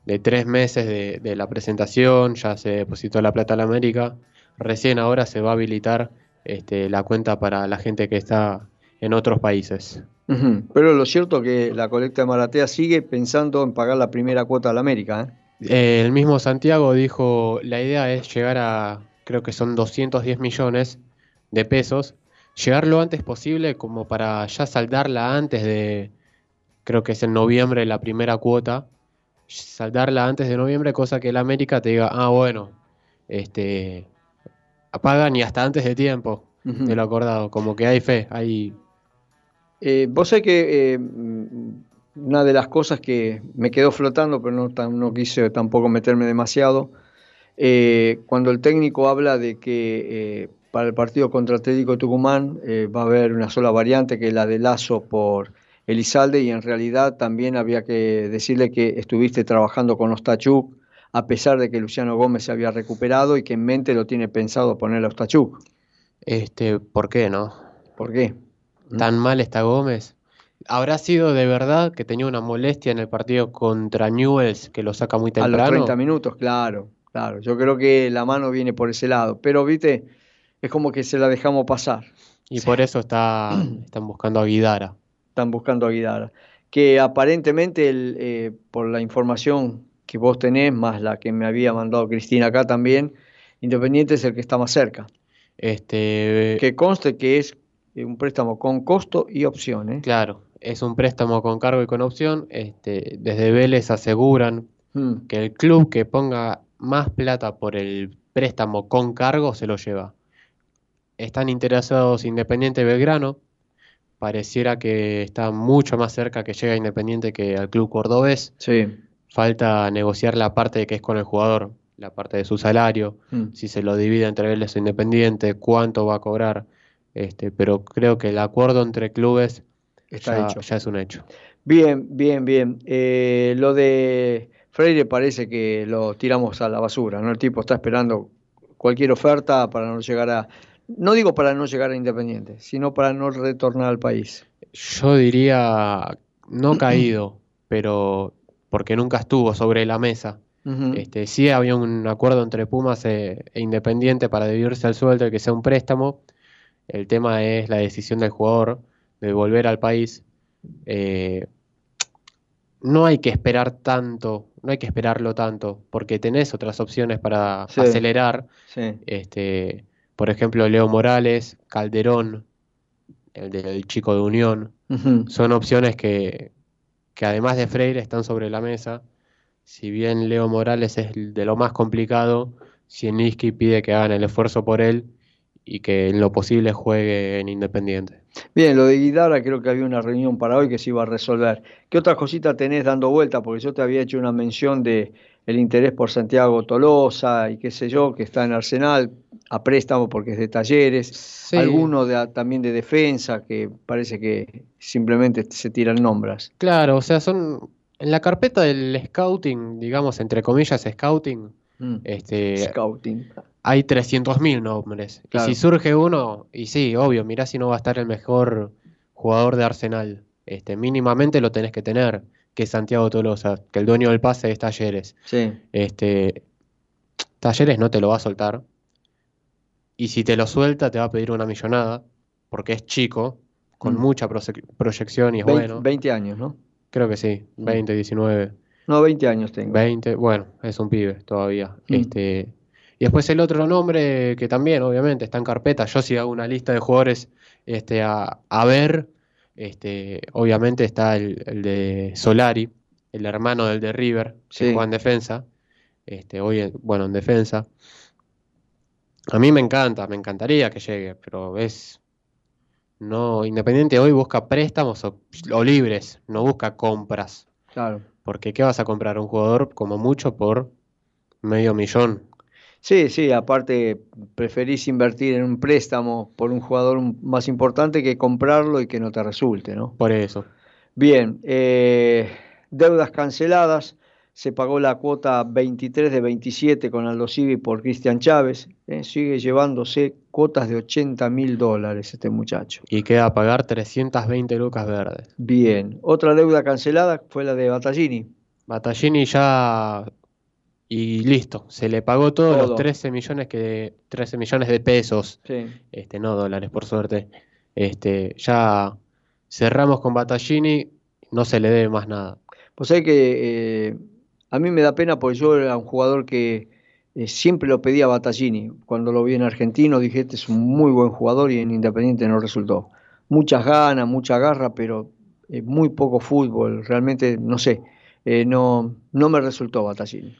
de tres meses de, de la presentación, ya se depositó la plata a la América. Recién ahora se va a habilitar este, la cuenta para la gente que está en otros países. Pero lo cierto es que la colecta de Maratea sigue pensando en pagar la primera cuota a la América. ¿eh? Eh, el mismo Santiago dijo, la idea es llegar a, creo que son 210 millones de pesos, llegar lo antes posible como para ya saldarla antes de, creo que es en noviembre la primera cuota, saldarla antes de noviembre, cosa que la América te diga, ah, bueno, este, pagan y hasta antes de tiempo, Ujú. de lo acordado, como que hay fe, hay... Eh, vos sabés que eh, una de las cosas que me quedó flotando, pero no, tan- no quise tampoco meterme demasiado, eh, cuando el técnico habla de que para el partido contra Atlético Tucumán eh, va a haber una sola variante, que es la de Lazo por Elizalde, y en realidad también había que decirle que estuviste trabajando con Ostachuk, a pesar de que Luciano Gómez se había recuperado y que en mente lo tiene pensado poner a Ostachuk. Este, ¿por qué no? ¿Por qué? ¿Tan mal está Gómez? ¿Habrá sido de verdad que tenía una molestia en el partido contra Newells que lo saca muy A los temprano? 30 minutos, claro, claro. Yo creo que la mano viene por ese lado, pero viste, es como que se la dejamos pasar. Y por eso está, están buscando a Guidara. Están buscando a Guidara. Que aparentemente, el, eh, por la información que vos tenés, más la que me había mandado Cristina acá también, Independiente es el que está más cerca. Este, Que conste que es eh, un préstamo con costo y opción. ¿eh? Claro, es un préstamo con cargo y con opción. Este, desde Vélez aseguran Mm. que el club que ponga más plata por el préstamo con cargo se lo lleva. Están interesados Independiente y Belgrano. Pareciera que está mucho más cerca que llega Independiente que al club cordobés. Sí. Falta negociar la parte que es con el jugador, la parte de su salario, Mm. si se lo divide entre Vélez e Independiente, cuánto va a cobrar. Este, pero creo que el acuerdo entre clubes Está ya, hecho. ya es un hecho. Bien, bien, bien. Eh, lo de Freire parece que lo tiramos a la basura, ¿no? El tipo está esperando cualquier oferta para no llegar a, no digo para no llegar a Independiente, sino para no retornar al país. Yo diría no caído, pero porque nunca estuvo sobre la mesa. Este, sí había un acuerdo entre Pumas e, e Independiente para dividirse el sueldo y que sea un préstamo. El tema es la decisión del jugador de volver al país. Eh, no hay que esperar tanto, no hay que esperarlo tanto, porque tenés otras opciones para Sí. acelerar. Sí. Este, por ejemplo, Leo Morales, Calderón, el del chico de Unión, son opciones que, que además de Freire están sobre la mesa. Si bien Leo Morales es de lo más complicado, Sieninski pide que hagan el esfuerzo por él y que en lo posible juegue en Independiente. Bien, lo de Guidara creo que había una reunión para hoy que se iba a resolver. ¿Qué otras cositas tenés dando vuelta? Porque yo te había hecho una mención de el interés por Santiago Tolosa y qué sé yo, que está en Arsenal a préstamo porque es de talleres. Alguno de, también de defensa que parece que simplemente se tiran nombres. Claro, o sea, son en la carpeta del scouting, digamos, entre comillas, scouting, Mm. este, Scouting. hay 300.000 nombres. Claro. Y si surge uno, y sí, obvio, mirá si no va a estar el mejor jugador de Arsenal. Este, mínimamente lo tenés que tener, que es Santiago Tolosa, que el dueño del pase es Talleres. Sí. Este, Talleres no te lo va a soltar. Y si te lo suelta, te va a pedir una millonada, porque es chico, con Mm. mucha proyección y es 20, bueno. 20 años, ¿no? Creo que sí, 20, 19. No, 20 años tengo. 20, bueno, es un pibe todavía. Mm. Este, y después el otro nombre que también, obviamente, está en carpeta. Yo si hago una lista de jugadores este, a, a ver, este, obviamente está el, el de Solari, el hermano del de River, que Sí. juega en defensa. Este, hoy, en- bueno, en defensa. A mí me encanta, me encantaría que llegue, pero es. No, Independiente hoy busca préstamos o, o libres, no busca compras. Claro. Porque ¿qué vas a comprar? Un jugador como mucho por medio millón. Sí, sí, aparte preferís invertir en un préstamo por un jugador más importante que comprarlo y que no te resulte, ¿no? Por eso. Bien, eh, deudas canceladas. Se pagó la cuota 23 de 27 con Aldo Civi por Cristian Chávez. eh, sigue llevándose cuotas de 80 mil dólares este muchacho. Y queda a pagar 320 lucas verdes. Bien, otra deuda cancelada fue la de Battaglini. Battaglini ya. Y listo, se le pagó todos Todo. los 13 millones que 13 millones de pesos. Sí. Este, no dólares, por suerte. Este, ya cerramos con Battaglini, no se le debe más nada. Pues sabés que eh, a mí me da pena porque yo era un jugador que eh, siempre lo pedía a Battaglini. Cuando lo vi en Argentino dije, este es un muy buen jugador y en Independiente no resultó. Muchas ganas, mucha garra, pero eh, muy poco fútbol. Realmente, no sé, eh, no, no me resultó Battaglini.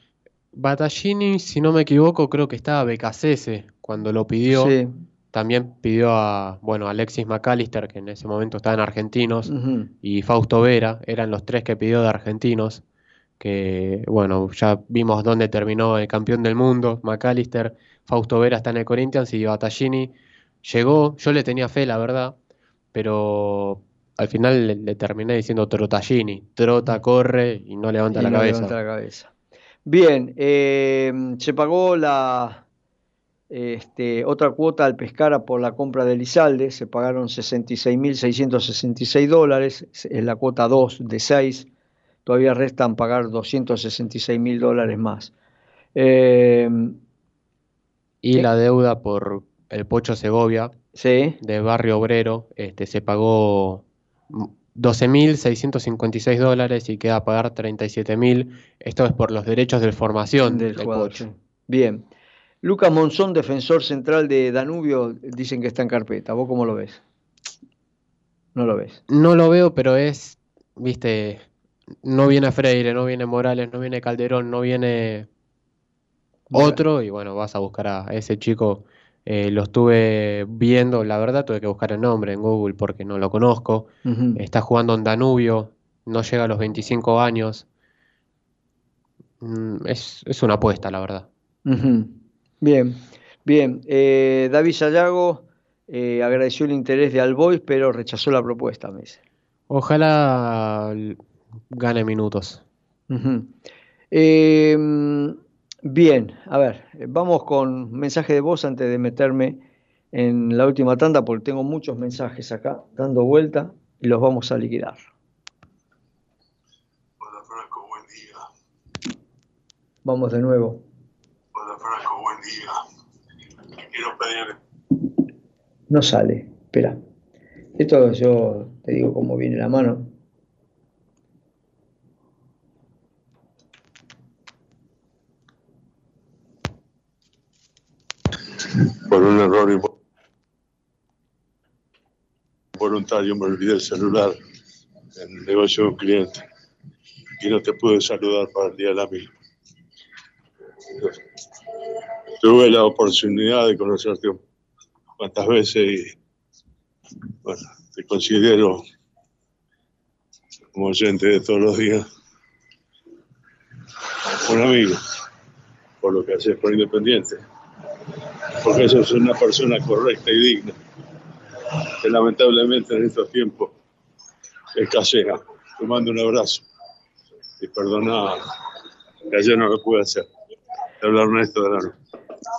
Battaglini, si no me equivoco, creo que estaba Becasese cuando lo pidió. Sí. También pidió a, bueno, Alexis McAllister, que en ese momento estaba en Argentinos, y Fausto Vera, eran los tres que pidió de Argentinos, que, bueno, ya vimos dónde terminó el campeón del mundo, McAllister, Fausto Vera está en el Corinthians y Battaglini llegó, yo le tenía fe, la verdad, pero al final le, le terminé diciendo Trotagini, trota, corre y no levanta Y la no cabeza. levanta la cabeza. Bien, eh, se pagó la este, otra cuota al Pescara por la compra de Lizalde, se pagaron 66.666 dólares, es la cuota 2 de 6, todavía restan pagar 266.000 dólares más. Eh, Y la deuda por el Pocho Segovia, sí, de Barrio Obrero, este, se pagó 12.656 dólares y queda a pagar 37.000. Esto es por los derechos de formación del del jugador. Pocho. sí. Bien. Lucas Monzón, defensor central de Danubio, dicen que está en carpeta. ¿Vos cómo lo ves? no lo ves. No lo veo, pero es, viste, no viene Freire, no viene Morales, no viene Calderón, no viene otro, y bueno, vas a buscar a ese chico. eh, lo estuve viendo, la verdad tuve que buscar el nombre en Google porque no lo conozco. Está jugando en Danubio, no llega a los 25 años. Mm, Es, es una apuesta, la verdad. Bien, bien. Eh, David Sayago eh, agradeció el interés de Albois, pero rechazó la propuesta, me dice. Ojalá gane minutos. Eh, mm, bien, a ver, vamos con mensaje de voz antes de meterme en la última tanda, porque tengo muchos mensajes acá dando vuelta y los vamos a liquidar. Hola Franco, buen día. Vamos de nuevo. Hola Franco, buen día. Quiero pedir No sale, espera. Esto yo te digo cómo viene la mano. Por un error voluntario me olvidé el celular en el negocio de un cliente y no te pude saludar para el día del amigo. Tuve la oportunidad de conocerte cuantas veces y bueno, te considero como oyente de todos los días un amigo por lo que haces por Independiente porque eso es una persona correcta y digna, que lamentablemente en estos tiempos escasea. Te mando un abrazo y perdona que ayer no lo pude hacer. Te habla Ernesto Delano.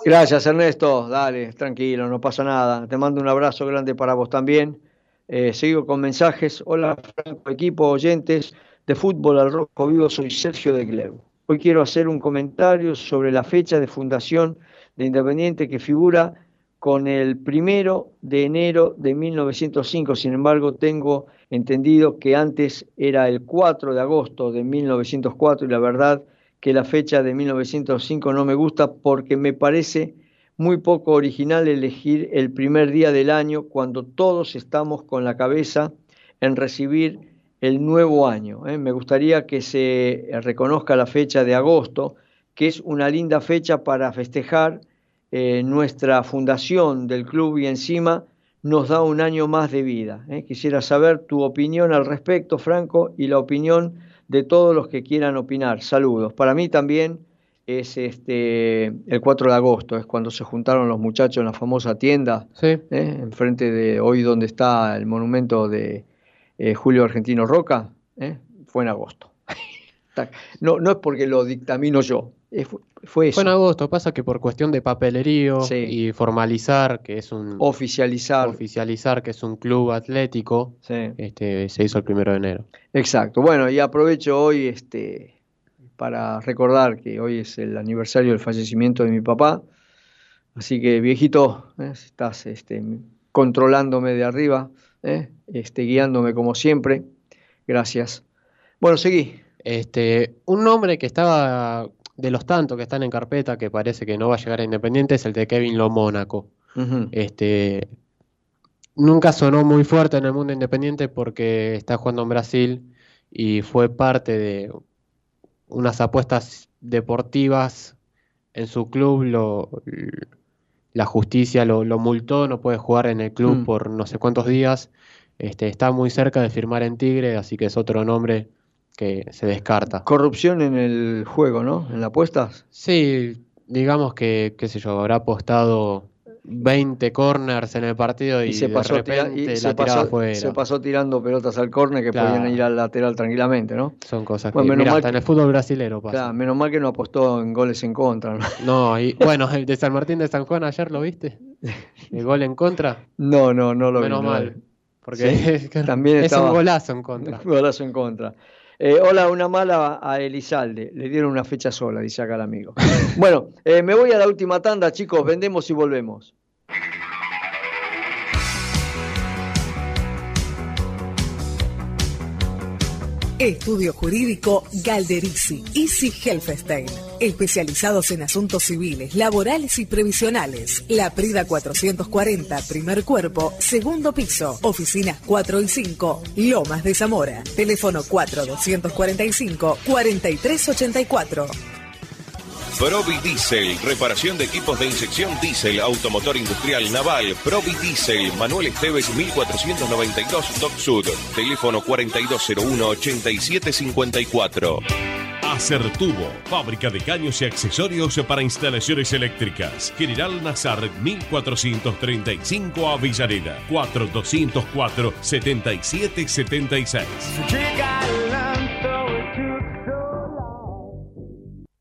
Gracias, Ernesto. Dale, tranquilo, no pasa nada. Te mando un abrazo grande para vos también. Eh, sigo con mensajes. Hola, Franco, equipo, oyentes de fútbol al rojo vivo. Soy Sergio de Cleu. Hoy quiero hacer un comentario sobre la fecha de fundación de Independiente que figura con el primero de enero de 1905. Sin embargo, tengo entendido que antes era el 4 de agosto de 1904 y la verdad que la fecha de 1905 no me gusta porque me parece muy poco original elegir el primer día del año cuando todos estamos con la cabeza en recibir el nuevo año. ¿eh? Me gustaría que se reconozca la fecha de agosto, que es una linda fecha para festejar eh, nuestra fundación del club y encima nos da un año más de vida. ¿eh? Quisiera saber tu opinión al respecto, Franco, y la opinión de todos los que quieran opinar. Saludos. Para mí también es este el 4 de agosto, es cuando se juntaron los muchachos en la famosa tienda, ¿eh? enfrente de hoy donde está el monumento de eh, Julio Argentino Roca, fue en agosto. No, no es porque lo dictamino yo, es- fue, eso. Fue en agosto, pasa que por cuestión de papelerío Sí. y formalizar que es un oficializar oficializar que es un club atlético, este se hizo el primero de enero. Exacto. Bueno, y aprovecho hoy este para recordar que hoy es el aniversario del fallecimiento de mi papá. Así que, viejito, ¿eh? estás este, controlándome de arriba, ¿eh? este, guiándome como siempre. Gracias. Bueno, seguí. Este, un nombre que estaba de los tantos que están en carpeta que parece que no va a llegar a Independiente es el de Kevin Lo Mónaco. Este, nunca sonó muy fuerte en el mundo independiente porque está jugando en Brasil y fue parte de unas apuestas deportivas en su club. Lo, la justicia lo, lo multó, no puede jugar en el club Mm. por no sé cuántos días. Este, está muy cerca de firmar en Tigre, así que es otro nombre que se descarta. Corrupción en el juego, ¿no? En las apuestas. Sí, digamos que, qué sé yo, habrá apostado 20 corners en el partido y, Y se pasó, tira- repente y la se, tiraba pasó, afuera. se pasó tirando pelotas al córner que Claro. podían ir al lateral tranquilamente, ¿no? Son cosas Bueno, que, menos mira, mal hasta que- en el fútbol brasilero pasa. Claro, menos mal que no apostó en goles en contra, ¿no? No, y bueno, el de San Martín de San Juan ayer lo viste. El gol en contra. No, no, no lo vi, Menos no lo mal. vi. Porque Sí, es, también es estaba- un golazo en contra. Un golazo en contra. Eh, hola, una mala a Elizalde. Le dieron una fecha sola, dice acá el amigo. Bueno, eh, me voy a la última tanda, chicos. Vendemos y volvemos. Estudio Jurídico Galderici, Easy Helfestein. Especializados en asuntos civiles, laborales y previsionales. La Prida 440, primer cuerpo, segundo piso, oficinas 4 y 5, Lomas de Zamora. Teléfono 4245 4384. Provi Diesel, reparación de equipos de inyección diésel, automotor industrial naval, Provi Diesel, Manuel Esteves 1492 Top Sud, teléfono 4201-8754. Acertubo, fábrica de caños y accesorios para instalaciones eléctricas. General Nazar 1435 Avellaneda, 4204-7776.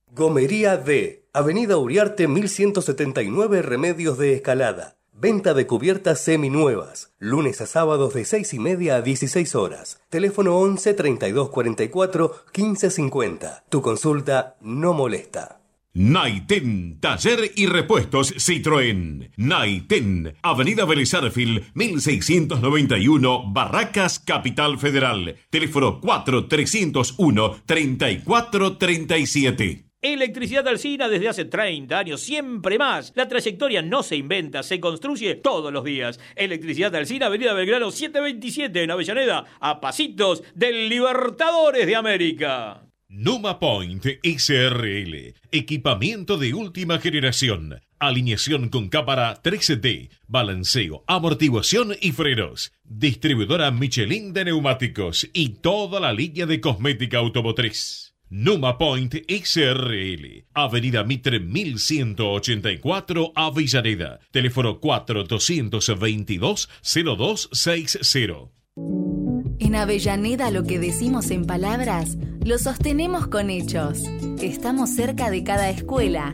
Gomería D, Avenida Uriarte 1179 Remedios de Escalada. Venta de cubiertas seminuevas. Lunes a sábados de 6 y media a 16 horas. Teléfono 11 32 44 15 50. Tu consulta no molesta. Naiten, taller y repuestos Citroën. Naiten, Avenida Belezarfil, 1691, Barracas, Capital Federal. Teléfono 4301-3437. Electricidad Alcina desde hace 30 años, siempre más. La trayectoria no se inventa, se construye todos los días. Electricidad Alcina, Avenida Belgrano 727 en Avellaneda, a pasitos del Libertadores de América. Numa Point SRL. Equipamiento de última generación. Alineación con cámara 3D, balanceo, amortiguación y frenos. Distribuidora Michelin de neumáticos y toda la línea de cosmética automotriz. Numa Point XRL, Avenida Mitre 1184, Avellaneda. Teléfono 4222-0260. En Avellaneda lo que decimos en palabras, lo sostenemos con hechos. Estamos cerca de cada escuela,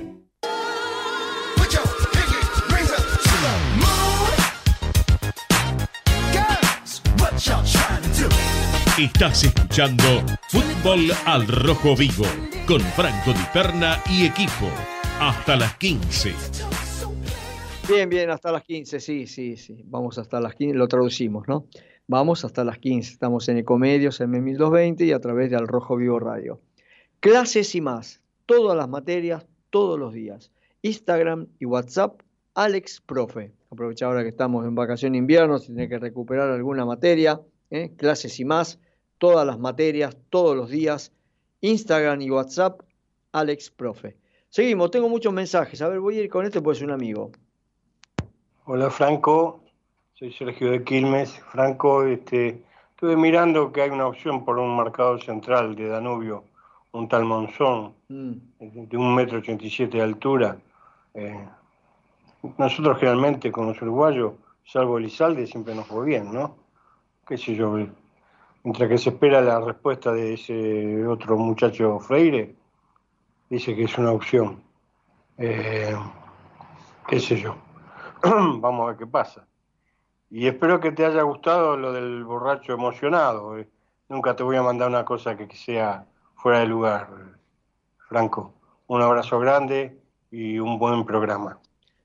Estás escuchando Fútbol al Rojo Vivo con Franco Di Perna y equipo. Hasta las 15. Bien, bien, hasta las 15, sí, sí, sí. Vamos hasta las 15, lo traducimos, ¿no? Vamos hasta las 15. Estamos en Ecomedios M1220 y a través de Al Rojo Vivo Radio. Clases y más. Todas las materias, todos los días. Instagram y WhatsApp, Alex Profe. Aprovecha ahora que estamos en vacación invierno, si tiene que recuperar alguna materia, ¿eh? clases y más, todas las materias, todos los días. Instagram y WhatsApp, Alex Profe. Seguimos, tengo muchos mensajes. A ver, voy a ir con este, pues es un amigo. Hola Franco, soy Sergio de Quilmes. Franco, este, estuve mirando que hay una opción por un marcador central de Danubio, un tal Monzón, Mm, de un metro ochenta y siete de altura. Eh, nosotros generalmente con los uruguayos, salvo Elizalde, siempre nos fue bien, ¿no? Qué sé yo, mientras que se espera la respuesta de ese otro muchacho Freire, dice que es una opción. Eh, qué sé yo. Vamos a ver qué pasa. Y espero que te haya gustado lo del borracho emocionado. eh. Nunca te voy a mandar una cosa que sea fuera de lugar, Franco. Un abrazo grande y un buen programa.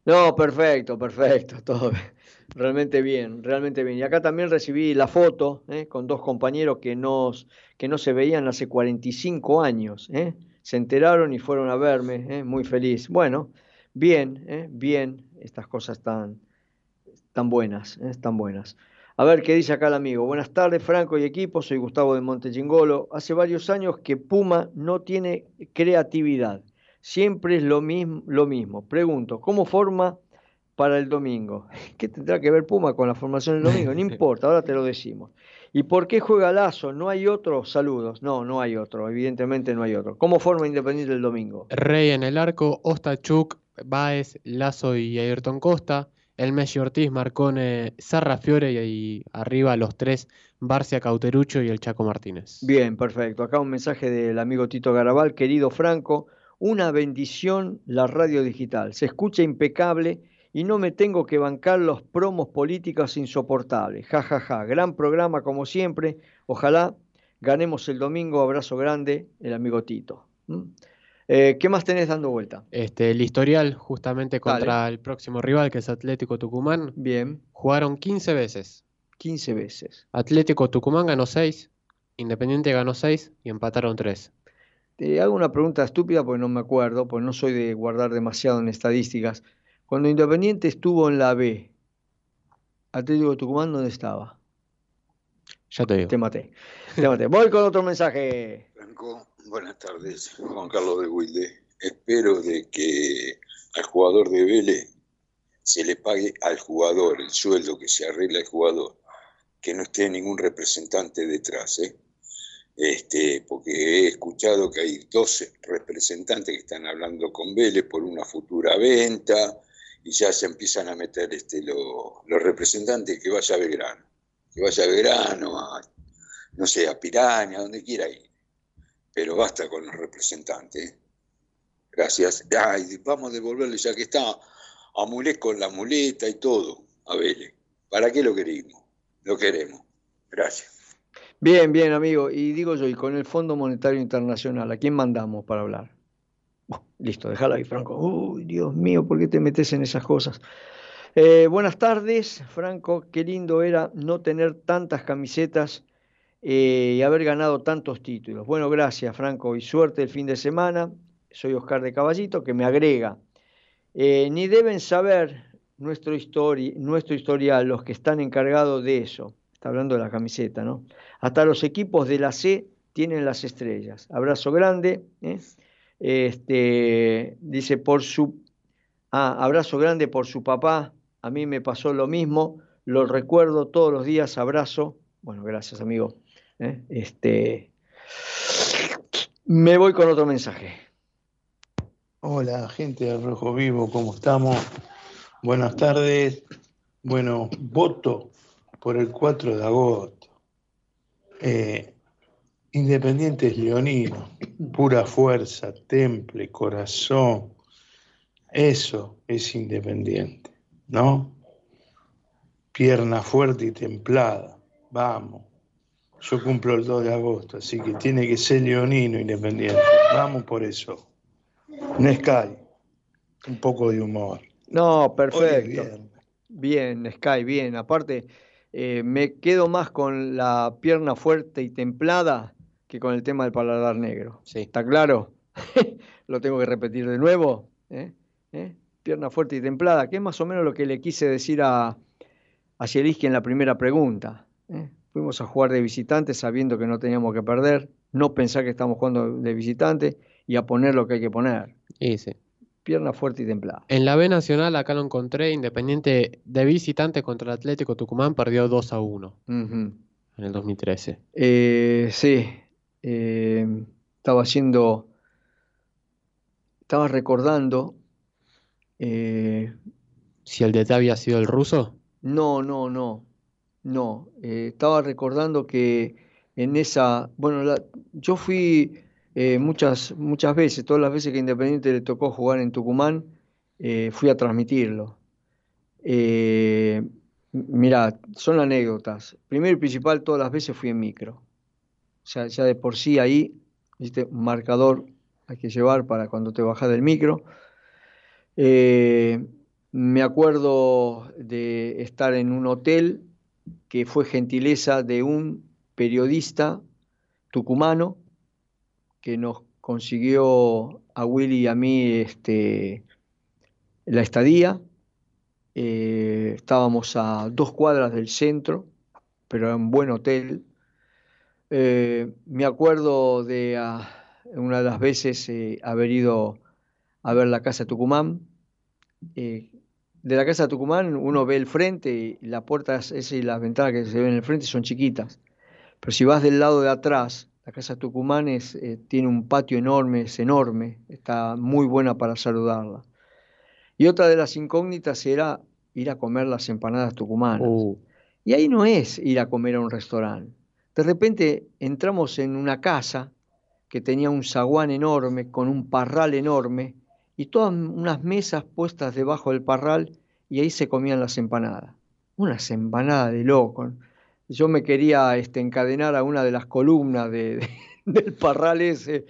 No, perfecto, perfecto, todo realmente bien, realmente bien. Y acá también recibí la foto ¿eh? con dos compañeros que, nos, que no se veían hace 45 años. ¿eh? Se enteraron y fueron a verme, ¿eh? muy feliz. Bueno, bien, ¿eh? bien, estas cosas tan, tan buenas, ¿eh? tan buenas. A ver qué dice acá el amigo. Buenas tardes, Franco y equipo. Soy Gustavo de Montechingolo. Hace varios años que Puma no tiene creatividad. Siempre es lo mismo, lo mismo. Pregunto, ¿cómo forma para el domingo? ¿Qué tendrá que ver Puma con la formación del domingo? No importa, ahora te lo decimos. ¿Y por qué juega Lazo? ¿No hay otro? Saludos. No, no hay otro. Evidentemente no hay otro. ¿Cómo forma Independiente el domingo? Rey en el arco, Ostachuk, Baez, Lazo y Ayrton Costa. El Messi Ortiz, Marcone, Sarrafiore y ahí arriba los tres, Barcia Cauterucho y el Chaco Martínez. Bien, perfecto. Acá un mensaje del amigo Tito Garabal. Querido Franco, una bendición la radio digital. Se escucha impecable y no me tengo que bancar los promos políticos insoportables. Ja, ja, ja. Gran programa como siempre. Ojalá ganemos el domingo. Abrazo grande, el amigo Tito. ¿Mm? Eh, ¿Qué más tenés dando vuelta? Este, el historial, justamente contra el próximo rival, que es Atlético Tucumán. Bien. Jugaron 15 veces. 15 veces. Atlético Tucumán ganó 6, Independiente ganó 6 y empataron 3. Te hago una pregunta estúpida porque no me acuerdo, porque no soy de guardar demasiado en estadísticas. Cuando Independiente estuvo en la B, Atlético Tucumán, ¿dónde estaba? Ya te digo. Te maté. Te maté. Voy con otro mensaje. Franco, buenas tardes. Juan Carlos de Wilde. Espero de que al jugador de Vélez se le pague al jugador el sueldo que se arregla el jugador, que no esté ningún representante detrás, ¿eh? Este, porque he escuchado que hay 12 representantes que están hablando con Vélez por una futura venta y ya se empiezan a meter este, lo- los representantes que vaya a Belgrano, que vaya a Belgrano, a, no sé, a Piraña, donde quiera ir. Pero basta con los representantes. Gracias. Ay, vamos a devolverle ya que está a Mulet con la muleta y todo, a Vélez. ¿Para qué lo queremos? Lo queremos. Gracias. Bien, bien, amigo. Y digo yo, y con el Fondo Monetario Internacional, ¿a quién mandamos para hablar? Listo, déjalo ahí, Franco. Uy, Dios mío, ¿por qué te metes en esas cosas? Eh, buenas tardes, Franco. Qué lindo era no tener tantas camisetas eh, y haber ganado tantos títulos. Bueno, gracias, Franco, y suerte el fin de semana. Soy Oscar de Caballito, que me agrega. Eh, ni deben saber nuestro, histori- nuestro historial los que están encargados de eso. Está hablando de la camiseta, ¿no? Hasta los equipos de la C tienen las estrellas. Abrazo grande. ¿eh? Este, dice, por su... Ah, abrazo grande por su papá. A mí me pasó lo mismo. Lo recuerdo todos los días. Abrazo. Bueno, gracias, amigo. ¿eh? Este, me voy con otro mensaje. Hola, gente de Rojo Vivo, ¿cómo estamos? Buenas tardes. Bueno, voto por el 4 de agosto. Eh, Independientes Leonino, pura fuerza, temple, corazón. Eso es independiente, ¿no? Pierna fuerte y templada. Vamos. Yo cumplo el 2 de agosto, así que tiene que ser leonino independiente. Vamos por eso. Nescay, un poco de humor. No, perfecto. Bien, Sky, bien. Aparte, eh, me quedo más con la pierna fuerte y templada que con el tema del paladar negro. ¿Está claro? Lo tengo que repetir de nuevo. ¿eh? ¿Eh? Pierna fuerte y templada, que es más o menos lo que le quise decir a, a en la primera pregunta. ¿eh? Fuimos a jugar de visitante sabiendo que no teníamos que perder, no pensar que estamos jugando de visitante y a poner lo que hay que poner. Y sí. Pierna fuerte y templada. En la B Nacional, acá lo encontré, Independiente de visitante contra el Atlético Tucumán perdió 2 a 1 Ujú. en el 2013. Eh, sí, eh, estaba haciendo, estaba recordando, eh, Si el DT había sido el ruso, no, no, no, no, estaba recordando que en esa, bueno, la- yo fui eh, muchas, muchas veces, todas las veces que Independiente le tocó jugar en Tucumán, eh, fui a transmitirlo. Eh, mirá, son anécdotas. Primero y principal, todas las veces fui en micro. O sea, ya de por sí ahí, ¿viste? un marcador hay que llevar para cuando te bajas del micro. Eh, me acuerdo de estar en un hotel que fue gentileza de un periodista tucumano que nos consiguió a Willy y a mí este, la estadía. Eh, estábamos a dos cuadras del centro, pero era un buen hotel. Eh, me acuerdo de ah, una de las veces eh, haber ido a ver la Casa Tucumán. De la Casa Tucumán uno ve el frente y la puerta es- esa y las ventanas que se ven en el frente son chiquitas. Pero si vas del lado de atrás, la Casa Tucumán es, eh, tiene un patio enorme, es enorme, está muy buena para saludarla. Y otra de las incógnitas era ir a comer las empanadas tucumanas. Y ahí no es ir a comer a un restaurante. De repente entramos en una casa que tenía un zaguán enorme, con un parral enorme, y todas unas mesas puestas debajo del parral y ahí se comían las empanadas. Unas empanadas de loco. Yo me quería este, encadenar a una de las columnas de, de- del parral ese.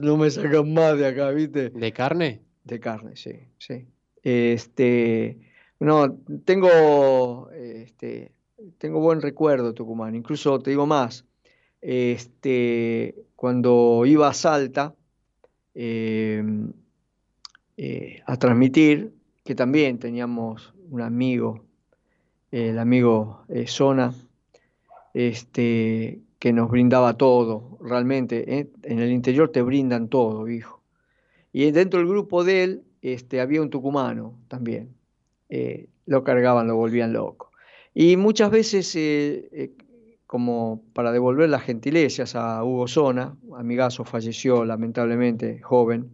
No me sacan más de acá, ¿viste? ¿De carne? De carne, sí, sí. Este, no, tengo, este, tengo buen recuerdo de Tucumán. Incluso te digo más, este, cuando iba a Salta eh, eh, a transmitir, que también teníamos un amigo, el amigo eh, Zona, este, que nos brindaba todo, realmente. ¿eh? En el interior te brindan todo, hijo. Y dentro del grupo de él este, había un tucumano también. Eh, lo cargaban, lo volvían loco. Y muchas veces, eh, como para devolver las gentilezas a Hugo Zona, amigazo falleció lamentablemente joven,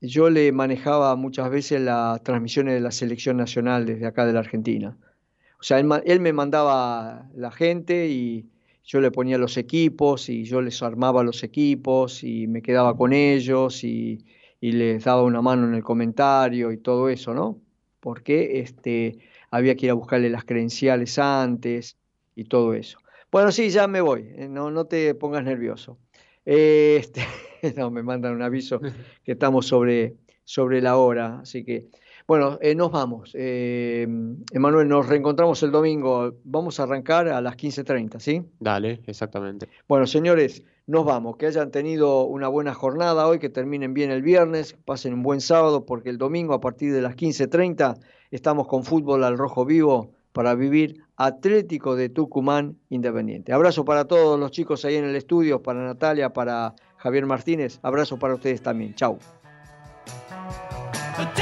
yo le manejaba muchas veces las transmisiones de la selección nacional desde acá de la Argentina. O sea, él, él me mandaba la gente y yo le ponía los equipos y yo les armaba los equipos y me quedaba con ellos y, y les daba una mano en el comentario y todo eso, ¿no? Porque este, había que ir a buscarle las credenciales antes y todo eso. Bueno, sí, ya me voy, eh, no, no te pongas nervioso. Este, no, me mandan un aviso que estamos sobre, sobre la hora, así que, bueno, eh, nos vamos. Eh, Emanuel, nos reencontramos el domingo. Vamos a arrancar a las 15.30, ¿sí? Dale, exactamente. Bueno, señores, nos vamos. Que hayan tenido una buena jornada hoy, que terminen bien el viernes, pasen un buen sábado, porque el domingo a partir de las 15.30 estamos con fútbol al rojo vivo para vivir Atlético de Tucumán Independiente. Abrazo para todos los chicos ahí en el estudio, para Natalia, para Javier Martínez. Abrazo para ustedes también. Chau.